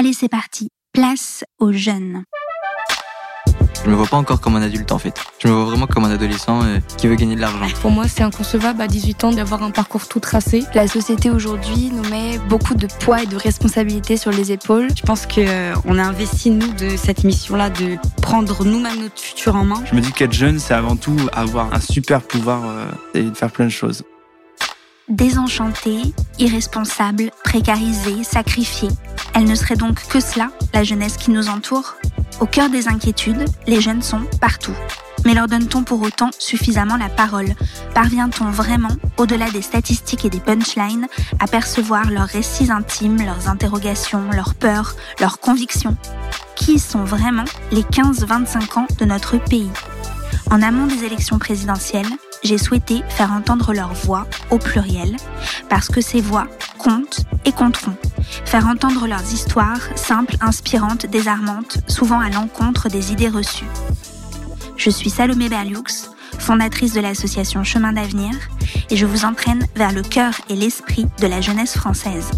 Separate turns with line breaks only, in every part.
Allez, c'est parti. Place aux jeunes.
Je me vois pas encore comme un adulte en fait. Je me vois vraiment comme un adolescent euh, qui veut gagner de l'argent.
Pour moi, c'est inconcevable à 18 ans d'avoir un parcours tout tracé.
La société aujourd'hui nous met beaucoup de poids et de responsabilités sur les épaules.
Je pense qu'on euh, a investi nous de cette mission-là de prendre nous-mêmes notre futur en main.
Je me dis qu'être jeune, c'est avant tout avoir un super pouvoir euh, et de faire plein de choses.
Désenchantée, irresponsable, précarisée, sacrifiée. Elle ne serait donc que cela, la jeunesse qui nous entoure? Au cœur des inquiétudes, les jeunes sont partout. Mais leur donne-t-on pour autant suffisamment la parole? Parvient-on vraiment, au-delà des statistiques et des punchlines, à percevoir leurs récits intimes, leurs interrogations, leurs peurs, leurs convictions? Qui sont vraiment les 15-25 ans de notre pays? En amont des élections présidentielles, j'ai souhaité faire entendre leur voix au pluriel, parce que ces voix comptent et compteront. Faire entendre leurs histoires, simples, inspirantes, désarmantes, souvent à l'encontre des idées reçues. Je suis Salomé Berlioux, fondatrice de l'association Chemin d'avenir, et je vous entraîne vers le cœur et l'esprit de la jeunesse française.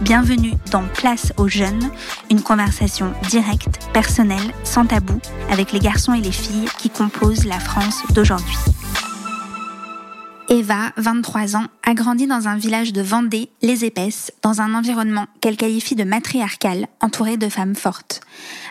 Bienvenue dans Place aux jeunes, une conversation directe, personnelle, sans tabou, avec les garçons et les filles qui composent la France d'aujourd'hui. Eva, 23 ans, a grandi dans un village de Vendée, les Épaisses, dans un environnement qu'elle qualifie de matriarcal, entouré de femmes fortes.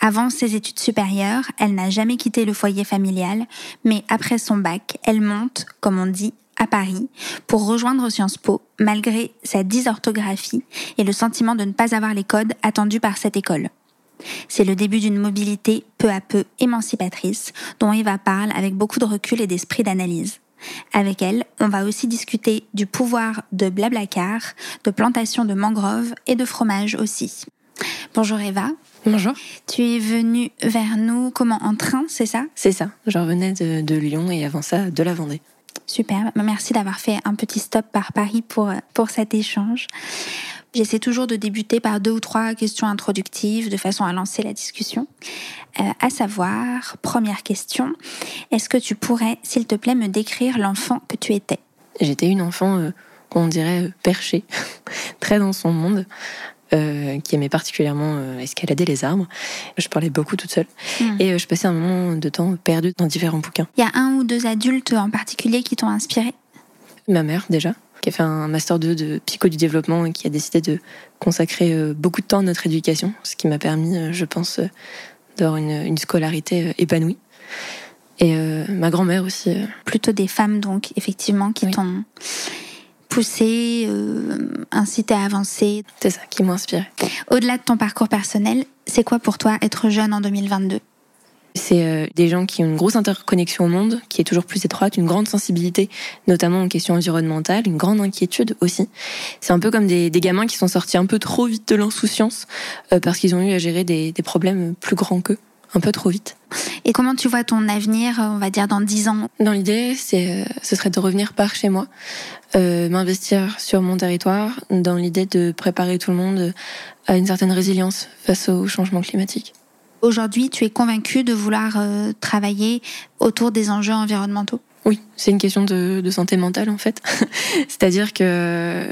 Avant ses études supérieures, elle n'a jamais quitté le foyer familial, mais après son bac, elle monte, comme on dit, à Paris pour rejoindre Sciences Po, malgré sa dysorthographie et le sentiment de ne pas avoir les codes attendus par cette école. C'est le début d'une mobilité peu à peu émancipatrice dont Eva parle avec beaucoup de recul et d'esprit d'analyse. Avec elle, on va aussi discuter du pouvoir de Blablacar, de plantation de mangroves et de fromage aussi. Bonjour Eva.
Bonjour.
Tu es venue vers nous comment? En train, c'est ça?
C'est ça. Je revenais de, de, Lyon et avant ça de la Vendée.
Super. Merci d'avoir fait un petit stop par Paris pour, pour cet échange. J'essaie toujours de débuter par deux ou trois questions introductives de façon à lancer la discussion. Euh, à savoir, première question, est-ce que tu pourrais, s'il te plaît, me décrire l'enfant que tu étais?
J'étais une enfant, euh, qu'on dirait, euh, perchée, très dans son monde. Euh, qui aimait particulièrement euh, escalader les arbres. Je parlais beaucoup toute seule mmh. et euh, je passais un moment de temps perdu dans différents bouquins.
Il y a un ou deux adultes en particulier qui t'ont inspiré?
Ma mère déjà, qui a fait un master 2 de psycho du développement et qui a décidé de consacrer beaucoup de temps à notre éducation, ce qui m'a permis, je pense, d'avoir une, une, scolarité épanouie. Et ma grand-mère aussi.
Plutôt des femmes, donc, effectivement, qui oui. t'ont poussé, euh, incité à avancer.
C'est ça qui m'a inspiré.
Au-delà de ton parcours personnel, c'est quoi pour toi être jeune en 2022
c'est euh, des gens qui ont une grosse interconnexion au monde, qui est toujours plus étroite, une grande sensibilité, notamment en questions environnementales, une grande inquiétude aussi. C'est un peu comme des, des, gamins qui sont sortis un peu trop vite de l'insouciance euh, parce qu'ils ont eu à gérer des, des problèmes plus grands qu'eux un peu trop vite.
Et comment tu vois ton avenir, on va dire, dans dix ans?
Dans l'idée, c'est, ce serait de revenir par chez moi, euh, m'investir sur mon territoire, dans l'idée de préparer tout le monde à une certaine résilience face au changement climatique.
Aujourd'hui, tu es convaincu de vouloir euh, travailler autour des enjeux environnementaux?
Oui, c'est une question de, de santé mentale en fait. C'est-à-dire que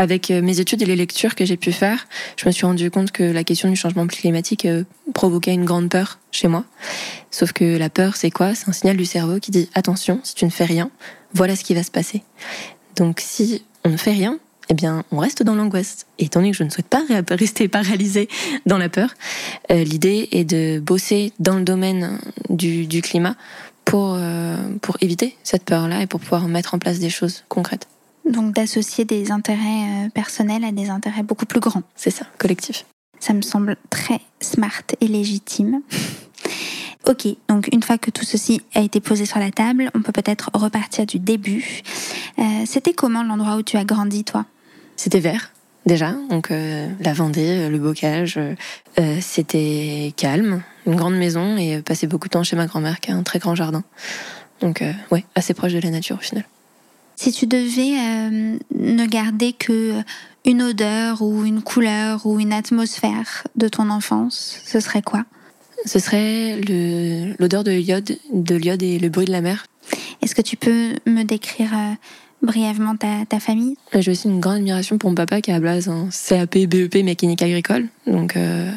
avec mes études et les lectures que j'ai pu faire, je me suis rendu compte que la question du changement climatique provoquait une grande peur chez moi. Sauf que la peur, c'est quoi? C'est un signal du cerveau qui dit attention, si tu ne fais rien, voilà ce qui va se passer. Donc si on ne fait rien, eh bien, on reste dans l'angoisse. Et étant donné que je ne souhaite pas rester paralysée dans la peur, euh, l'idée est de bosser dans le domaine du, climat euh, pour éviter cette peur-là et pour pouvoir mettre en place des choses concrètes.
Donc d'associer des intérêts personnels à des intérêts beaucoup plus grands.
C'est ça, collectif.
Ça me semble très smart et légitime. Ok, donc une fois que tout ceci a été posé sur la table, on peut peut-être repartir du début. Euh, C'était comment l'endroit où tu as grandi, toi?
C'était vert, déjà. Donc euh, la Vendée, le bocage, euh, c'était calme, une grande maison et passer beaucoup de temps chez ma grand-mère qui a un très grand jardin. Donc ouais, assez proche de la nature au final.
Si tu devais euh, ne garder que une odeur ou une couleur ou une atmosphère de ton enfance, ce serait quoi?
Ce serait l'odeur de l'iode, de l'iode et le bruit de la mer.
Est-ce que tu peux me décrire euh, brièvement ta, ta famille?
J'ai aussi une grande admiration pour mon papa qui a à Blaze un CAP, BEP, mécanique agricole. Donc euh,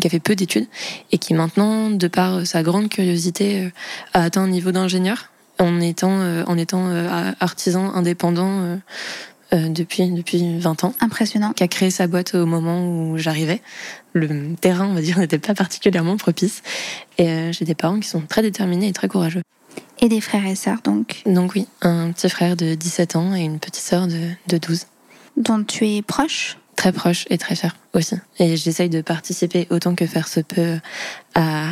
qui a fait peu d'études et qui maintenant, de par sa grande curiosité, a atteint un niveau d'ingénieur en étant, en étant artisan indépendant depuis, depuis 20 ans.
Impressionnant.
Qui a créé sa boîte au moment où j'arrivais. Le terrain, on va dire, n'était pas particulièrement propice. Et j'ai des parents qui sont très déterminés et très courageux.
Et des frères et sœurs, donc?
Donc oui, un petit frère de 17 ans et une petite sœur de, de 12.
Dont tu es proche?
Très proche et très fière aussi. Et j'essaye de participer autant que faire se peut à,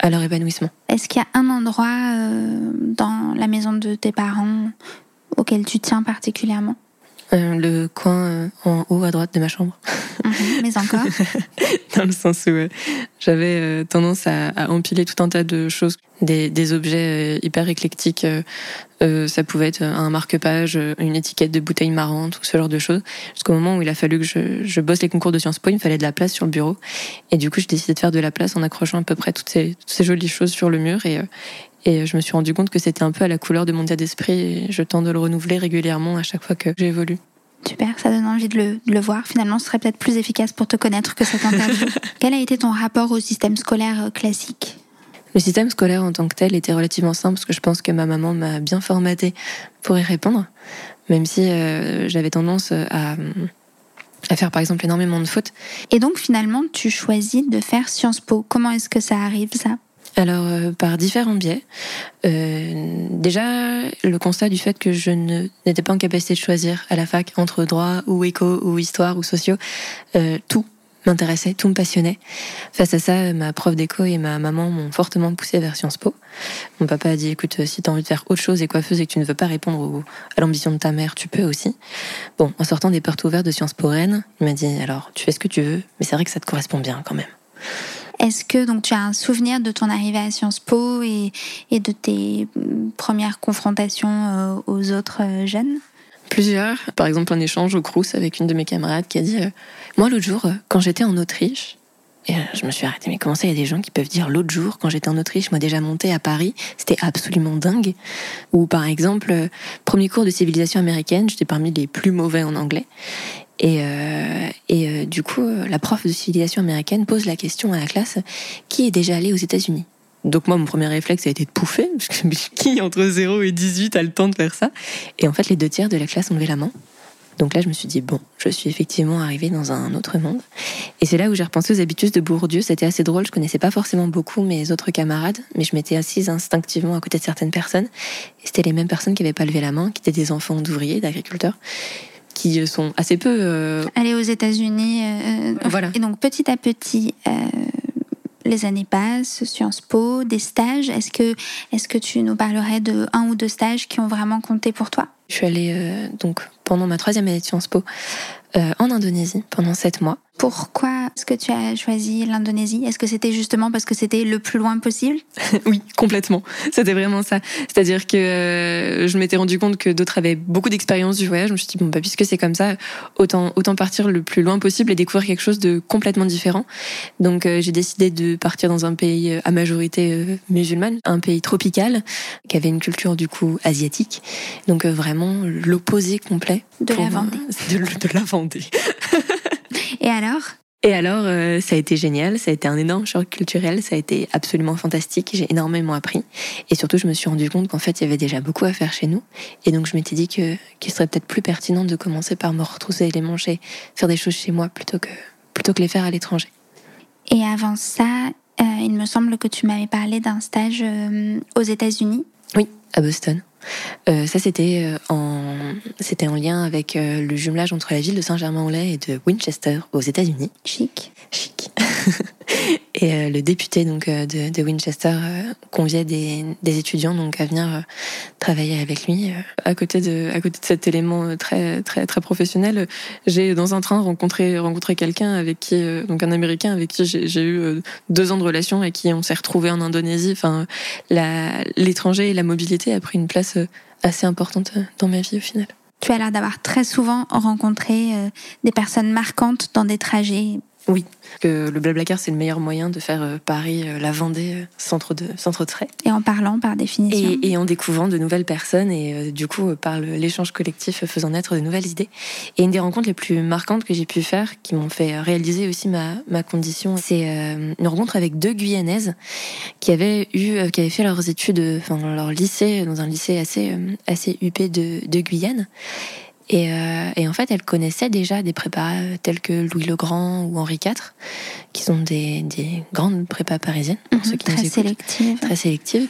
à leur épanouissement.
Est-ce qu'il y a un endroit euh, dans la maison de tes parents auquel tu tiens particulièrement?
Euh, le coin euh, en haut à droite de ma chambre.
Mhm, mais encore
Dans le sens où euh, j'avais euh, tendance à, à, empiler tout un tas de choses, des, des objets hyper éclectiques. ça pouvait être un marque-page, une étiquette de bouteille marrante ou ce genre de choses. Jusqu'au moment où il a fallu que je, je, bosse les concours de Sciences Po, il me fallait de la place sur le bureau. Et du coup, j'ai décidé de faire de la place en accrochant à peu près toutes ces, toutes ces jolies choses sur le mur. Et, et je me suis rendu compte que c'était un peu à la couleur de mon état d'esprit et je tente de le renouveler régulièrement à chaque fois que j'évolue.
Super, ça donne envie de le, de le, voir. Finalement, ce serait peut-être plus efficace pour te connaître que cette interview. Quel a été ton rapport au système scolaire classique?
Le système scolaire en tant que tel était relativement simple parce que je pense que ma maman m'a bien formaté pour y répondre, même si euh, j'avais tendance à, à faire par exemple énormément de fautes.
Et donc finalement, tu choisis de faire Sciences Po. Comment est-ce que ça arrive ça?
Alors, euh, par différents biais. Euh, déjà, le constat du fait que je n'étais pas en capacité de choisir à la fac entre droit ou éco ou histoire ou sociaux, euh, tout m'intéressait, tout me passionnait. Face à ça, ma prof d'éco et ma maman m'ont fortement poussé vers Sciences Po. Mon papa a dit, écoute, si t'as envie de faire autre chose et coiffeuse et que tu ne veux pas répondre au, à l'ambition de ta mère, tu peux aussi. Bon, en sortant des portes ouvertes de Sciences Po Rennes, il m'a dit, alors, tu fais ce que tu veux, mais c'est vrai que ça te correspond bien quand même.
Est-ce que donc tu as un souvenir de ton arrivée à Sciences Po et, de tes premières confrontations euh, aux autres euh, jeunes?
Plusieurs. Par exemple, un échange au Crous avec une de mes camarades qui a dit euh, Moi, l'autre jour, quand j'étais en Autriche, et je me suis arrêtée, mais comment ça, il y a des gens qui peuvent dire l'autre jour, quand j'étais en Autriche, moi déjà monté à Paris, c'était absolument dingue. Ou par exemple, premier cours de civilisation américaine, j'étais parmi les plus mauvais en anglais. Et, euh, euh, du coup, la prof de civilisation américaine pose la question à la classe qui est déjà allé aux États-Unis? Donc moi, mon premier réflexe a été de pouffer, parce que qui entre 0 et 18 a le temps de faire ça? Et en fait, les deux tiers de la classe ont levé la main. Donc là, je me suis dit, bon, je suis effectivement arrivée dans un autre monde. Et c'est là où j'ai repensé aux habitudes de Bourdieu. C'était assez drôle, je connaissais pas forcément beaucoup mes autres camarades, mais je m'étais assise instinctivement à côté de certaines personnes. Et c'était les mêmes personnes qui n'avaient pas levé la main, qui étaient des enfants d'ouvriers, d'agriculteurs qui sont assez peu. Euh...
Aller aux États-Unis. Euh,
voilà.
Et donc petit à petit, euh, les années passent, Sciences Po, des stages. Est-ce que, est-ce que tu nous parlerais de un ou deux stages qui ont vraiment compté pour toi?
Je suis allée euh, donc pendant ma troisième année de Sciences Po en Indonésie pendant sept mois.
Pourquoi est-ce que tu as choisi l'Indonésie? Est-ce que c'était justement parce que c'était le plus loin possible?
Oui, complètement. C'était vraiment ça. C'est-à-dire que euh, je m'étais rendu compte que d'autres avaient beaucoup d'expérience du voyage. Je me suis dit, bon, bah, puisque c'est comme ça, autant, autant partir le plus loin possible et découvrir quelque chose de complètement différent. Donc euh, j'ai décidé de partir dans un pays à majorité euh, musulmane, un pays tropical, qui avait une culture du coup asiatique. Donc euh, vraiment l'opposé complet.
De la Vendée.
De, de la Vendée.
Et alors?
Et alors, euh, ça a été génial, ça a été un énorme choc culturel, ça a été absolument fantastique, j'ai énormément appris. Et surtout, je me suis rendu compte qu'en fait, il y avait déjà beaucoup à faire chez nous. Et donc, je m'étais dit que qu'il serait peut-être plus pertinent de commencer par me retrousser les manches et faire des choses chez moi plutôt que, plutôt que les faire à l'étranger.
Et avant ça, euh, il me semble que tu m'avais parlé d'un stage euh, aux États-Unis.
Oui, à Boston. Euh, ça, c'était euh, en, c'était en lien avec euh, le jumelage entre la ville de Saint-Germain-en-Laye et de Winchester aux États-Unis.
Chic.
Chic. et euh, le député donc de, de Winchester conviait des, des, étudiants donc à venir travailler avec lui. À côté de, à côté de cet élément très, très, très professionnel, j'ai dans un train rencontré, rencontré quelqu'un avec qui, donc un Américain avec qui j'ai eu deux ans de relation et qui on s'est retrouvé en Indonésie. Enfin, l'étranger et la mobilité a pris une place assez importante dans ma vie au final.
Tu as l'air d'avoir très souvent rencontré des personnes marquantes dans des trajets
Oui, que le Blablacar, c'est le meilleur moyen de faire euh, Paris, euh, la Vendée, euh, sans trop de, trop de frais.
Et en parlant par définition.
Et, et en découvrant de nouvelles personnes et du coup, par l'échange collectif, faisant naître de nouvelles idées. Et une des rencontres les plus marquantes que j'ai pu faire, qui m'ont fait réaliser aussi ma, ma condition, c'est une rencontre avec deux Guyanaises qui avaient eu, qui avaient fait leurs études, enfin dans leur lycée, dans un lycée assez, assez huppé de, de Guyane. Et, euh, et en fait, elles connaissaient déjà des prépas euh, tels que Louis le Grand ou Henri IV, qui sont des, des grandes prépas parisiennes, pour ceux
Mhm,
qui nous
très
écoutent
sélective.
très sélective.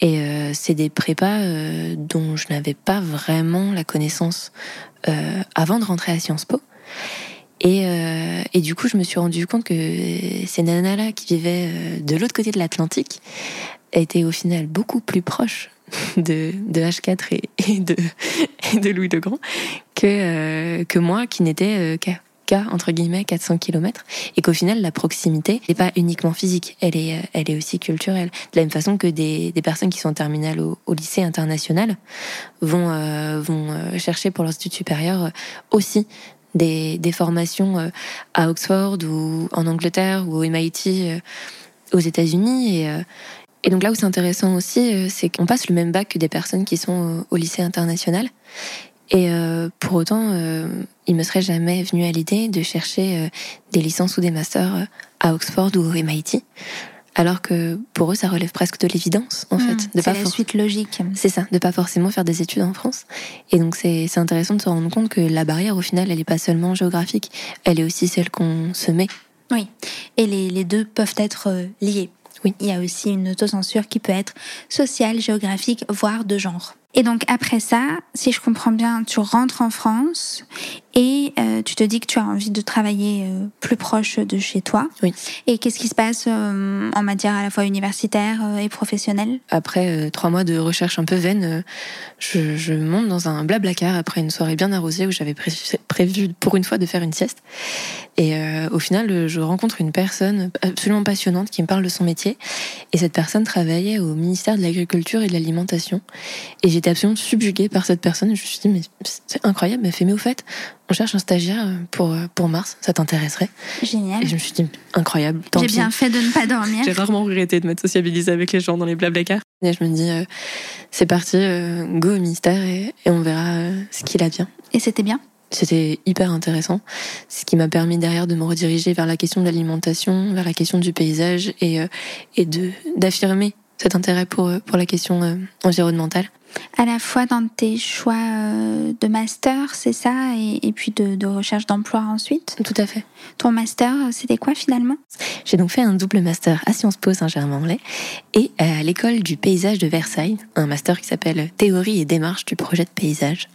Et euh, c'est des prépas euh, dont je n'avais pas vraiment la connaissance euh, avant de rentrer à Sciences Po. Et, euh, et du coup, je me suis rendu compte que ces nanas-là qui vivaient euh, de l'autre côté de l'Atlantique étaient au final beaucoup plus proches de, de H4 et, de, et de Louis le Grand que, euh, que moi qui n'étais euh, qu'à entre guillemets 400 km et qu'au final la proximité n'est pas uniquement physique elle est euh, elle est aussi culturelle. De la même façon que des, personnes qui sont en terminale au, lycée international vont vont chercher pour leur études supérieures aussi des, des formations à Oxford ou en Angleterre ou au MIT aux États-Unis et et donc là où c'est intéressant aussi, euh, c'est qu'on passe le même bac que des personnes qui sont au, au lycée international. Et euh, pour autant, euh, il me serait jamais venu à l'idée de chercher euh, des licences ou des masters euh, à Oxford ou au MIT, alors que pour eux, ça relève presque de l'évidence, en
Mmh,
fait,
c'est la
for-
suite logique.
c'est ça, de pas forcément faire des études en France. Et donc c'est c'est intéressant de se rendre compte que la barrière, au final, elle est pas seulement géographique, elle est aussi celle qu'on se met.
Oui. Et les, les deux peuvent être euh, liés.
Oui.
Il y a aussi une autocensure qui peut être sociale, géographique, voire de genre. Et donc après ça, si je comprends bien, tu rentres en France et euh, tu te dis que tu as envie de travailler euh, plus proche de chez toi.
Oui.
Et qu'est-ce qui se passe euh, en matière à la fois universitaire et professionnelle?
Après trois mois de recherche un peu vaine, je, je monte dans un blablacar après une soirée bien arrosée où j'avais pré- prévu pour une fois de faire une sieste. Et au final, je rencontre une personne absolument passionnante qui me parle de son métier. Et cette personne travaillait au ministère de l'Agriculture et de l'Alimentation. Et j'étais absolument subjuguée par cette personne. Je me suis dit, mais c'est incroyable, elle fait, mais au fait, on cherche un stagiaire pour, pour Mars, ça t'intéresserait
Génial.
Et je me suis dit, incroyable, tant
J'ai bien fait de ne pas dormir.
J'ai rarement regretté de m'être sociabilisée avec les gens dans les blablacars. Et je me dis, euh, c'est parti, euh, go au ministère et, et on verra euh, ce qu'il advient.
Et c'était bien
C'était hyper intéressant, ce qui m'a permis derrière de me rediriger vers la question de l'alimentation, vers la question du paysage et, euh, et de d'affirmer cet intérêt pour, euh, pour la question euh, environnementale.
À la fois dans tes choix euh, de master, c'est ça, et, et puis de, de recherche d'emploi ensuite.
Tout à fait.
Ton master, c'était quoi finalement?
J'ai donc fait un double master à Sciences Po Saint-Germain-en-Laye et à l'école du paysage de Versailles, un master qui s'appelle Théorie et démarche du projet de paysage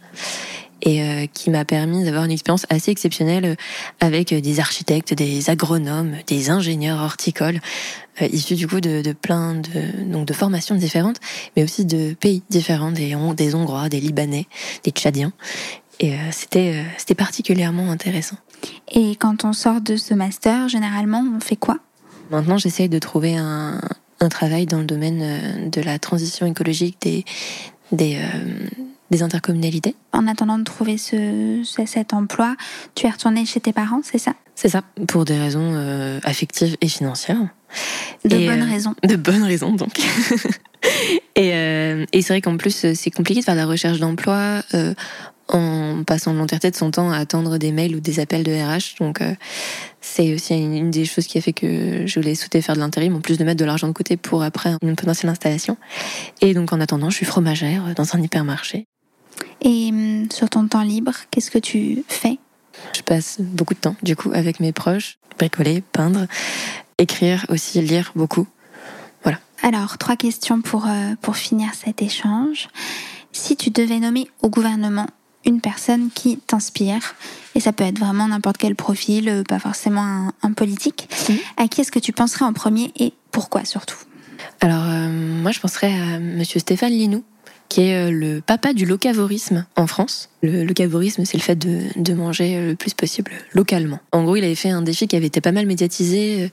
et euh, qui m'a permis d'avoir une expérience assez exceptionnelle euh, avec des architectes, des agronomes, des ingénieurs horticoles euh, issus du coup de, de plein de donc de formations différentes, mais aussi de pays différents, des Hon- des Hongrois, des Libanais, des Tchadiens. Et euh, c'était euh, c'était particulièrement intéressant.
Et quand on sort de ce master, généralement, on fait quoi?
Maintenant, j'essaye de trouver un, un travail dans le domaine euh, de la transition écologique des, des, euh, des intercommunalités.
En attendant de trouver ce, ce- cet emploi, tu es retourné chez tes parents, c'est ça?
C'est ça, pour des raisons euh, affectives et financières.
De
Et,
bonnes
euh,
raisons.
De bonnes raisons, donc. et euh, et c'est vrai qu'en plus, c'est compliqué de faire de la recherche d'emploi en passant l'entièreté de son temps à attendre des mails ou des appels de RH. Donc, c'est aussi une, une des choses qui a fait que je voulais souhaiter faire de l'intérim, en plus de mettre de l'argent de côté pour après une potentielle installation. Et donc, en attendant, je suis fromagère dans un hypermarché.
Et hum, sur ton temps libre, qu'est-ce que tu fais?
Je passe beaucoup de temps, du coup, avec mes proches, bricoler, peindre, écrire aussi, lire beaucoup.
Alors, trois questions pour, euh, pour finir cet échange. Si tu devais nommer au gouvernement une personne qui t'inspire, et ça peut être vraiment n'importe quel profil, euh, pas forcément un, un politique,
Mhm.
à qui est-ce que tu penserais en premier et pourquoi surtout?
Alors, euh, moi, je penserais à Monsieur Stéphane Linou, qui est euh, le papa du locavorisme en France. Le locavorisme, c'est le fait de, de, manger le plus possible localement. En gros, il avait fait un défi qui avait été pas mal médiatisé, euh,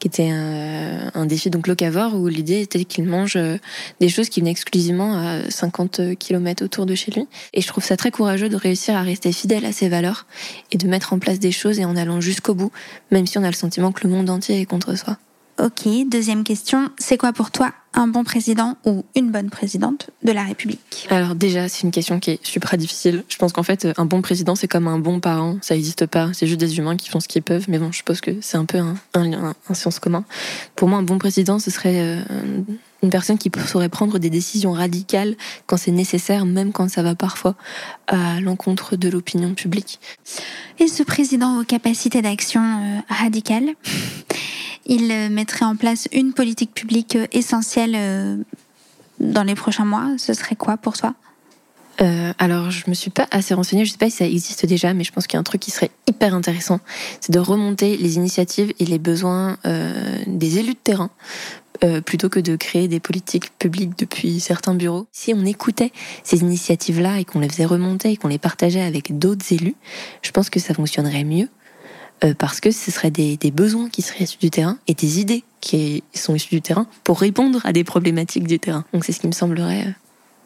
qui était un, un défi donc locavore, où l'idée était qu'il mange euh, des choses qui venaient exclusivement à 50 km autour de chez lui. Et je trouve ça très courageux de réussir à rester fidèle à ses valeurs et de mettre en place des choses et en allant jusqu'au bout, même si on a le sentiment que le monde entier est contre soi.
Ok, deuxième question, c'est quoi pour toi un bon président ou une bonne présidente de la République?
Alors déjà, c'est une question qui est super difficile. Je pense qu'en fait, un bon président, c'est comme un bon parent. Ça n'existe pas. C'est juste des humains qui font ce qu'ils peuvent. Mais bon, je suppose que c'est un peu un, un, un, science commun. Pour moi, un bon président, ce serait euh, une personne qui saurait prendre des décisions radicales quand c'est nécessaire, même quand ça va parfois à l'encontre de l'opinion publique.
Et ce président aux capacités d'action euh, radicales? Il euh, mettrait en place une politique publique euh, essentielle euh, dans les prochains mois. Ce serait quoi pour toi?
Alors, je me suis pas assez renseignée. Je sais pas si ça existe déjà, mais je pense qu'il y a un truc qui serait hyper intéressant, c'est de remonter les initiatives et les besoins des élus de terrain. Plutôt que de créer des politiques publiques depuis certains bureaux. Si on écoutait ces initiatives-là et qu'on les faisait remonter et qu'on les partageait avec d'autres élus, je pense que ça fonctionnerait mieux euh, parce que ce seraient des, des, besoins qui seraient issus du terrain et des idées qui sont issues du terrain pour répondre à des problématiques du terrain. Donc c'est ce qui me semblerait euh,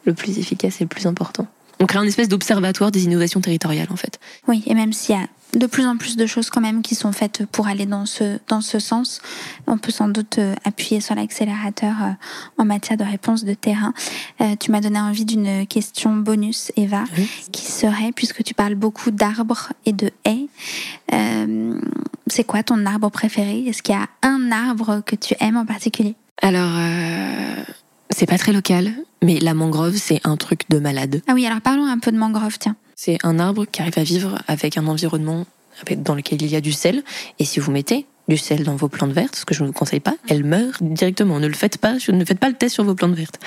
le plus efficace et le plus important. On crée un espèce d'observatoire des innovations territoriales en fait.
Oui, et même s'il y a de plus en plus de choses quand même qui sont faites pour aller dans ce, dans ce sens. On peut sans doute euh, appuyer sur l'accélérateur euh, en matière de réponse de terrain. Euh, tu m'as donné envie d'une question bonus, Eva, oui. qui serait, puisque tu parles beaucoup d'arbres et de haies, euh, c'est quoi ton arbre préféré? Est-ce qu'il y a un arbre que tu aimes en particulier?
Alors, euh, c'est pas très local, mais la mangrove, c'est un truc de malade.
Ah oui, alors parlons un peu de mangrove, tiens.
C'est un arbre qui arrive à vivre avec un environnement dans lequel il y a du sel. Et si vous mettez du sel dans vos plantes vertes, ce que je ne vous conseille pas, elle meurt directement. Ne le faites pas, ne faites pas le test sur vos plantes vertes.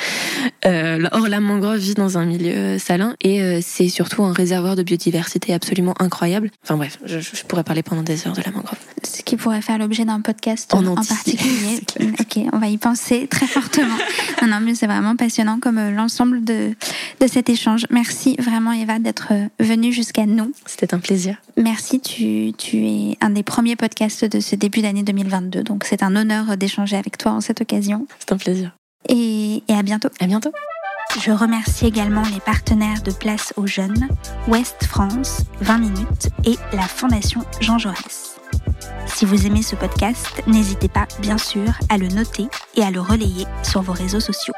Euh, or, la mangrove vit dans un milieu salin et euh, c'est surtout un réservoir de biodiversité absolument incroyable. Enfin bref, je, je, pourrais parler pendant des heures de la mangrove.
Ce qui pourrait faire l'objet d'un podcast
en,
en particulier. ok, on va y penser très fortement. non, non, mais c'est vraiment passionnant comme euh, l'ensemble de, de cet échange. Merci vraiment Eva d'être euh, venue jusqu'à nous.
C'était un plaisir.
Merci, tu, tu es un des premiers podcasts de ce début d'année 2022. Donc c'est un honneur d'échanger avec toi en cette occasion.
C'est un plaisir.
Et, et à bientôt.
À bientôt.
Je remercie également les partenaires de Place aux Jeunes, Ouest France, 20 minutes et la Fondation Jean Jaurès. Si vous aimez ce podcast, n'hésitez pas, bien sûr, à le noter et à le relayer sur vos réseaux sociaux.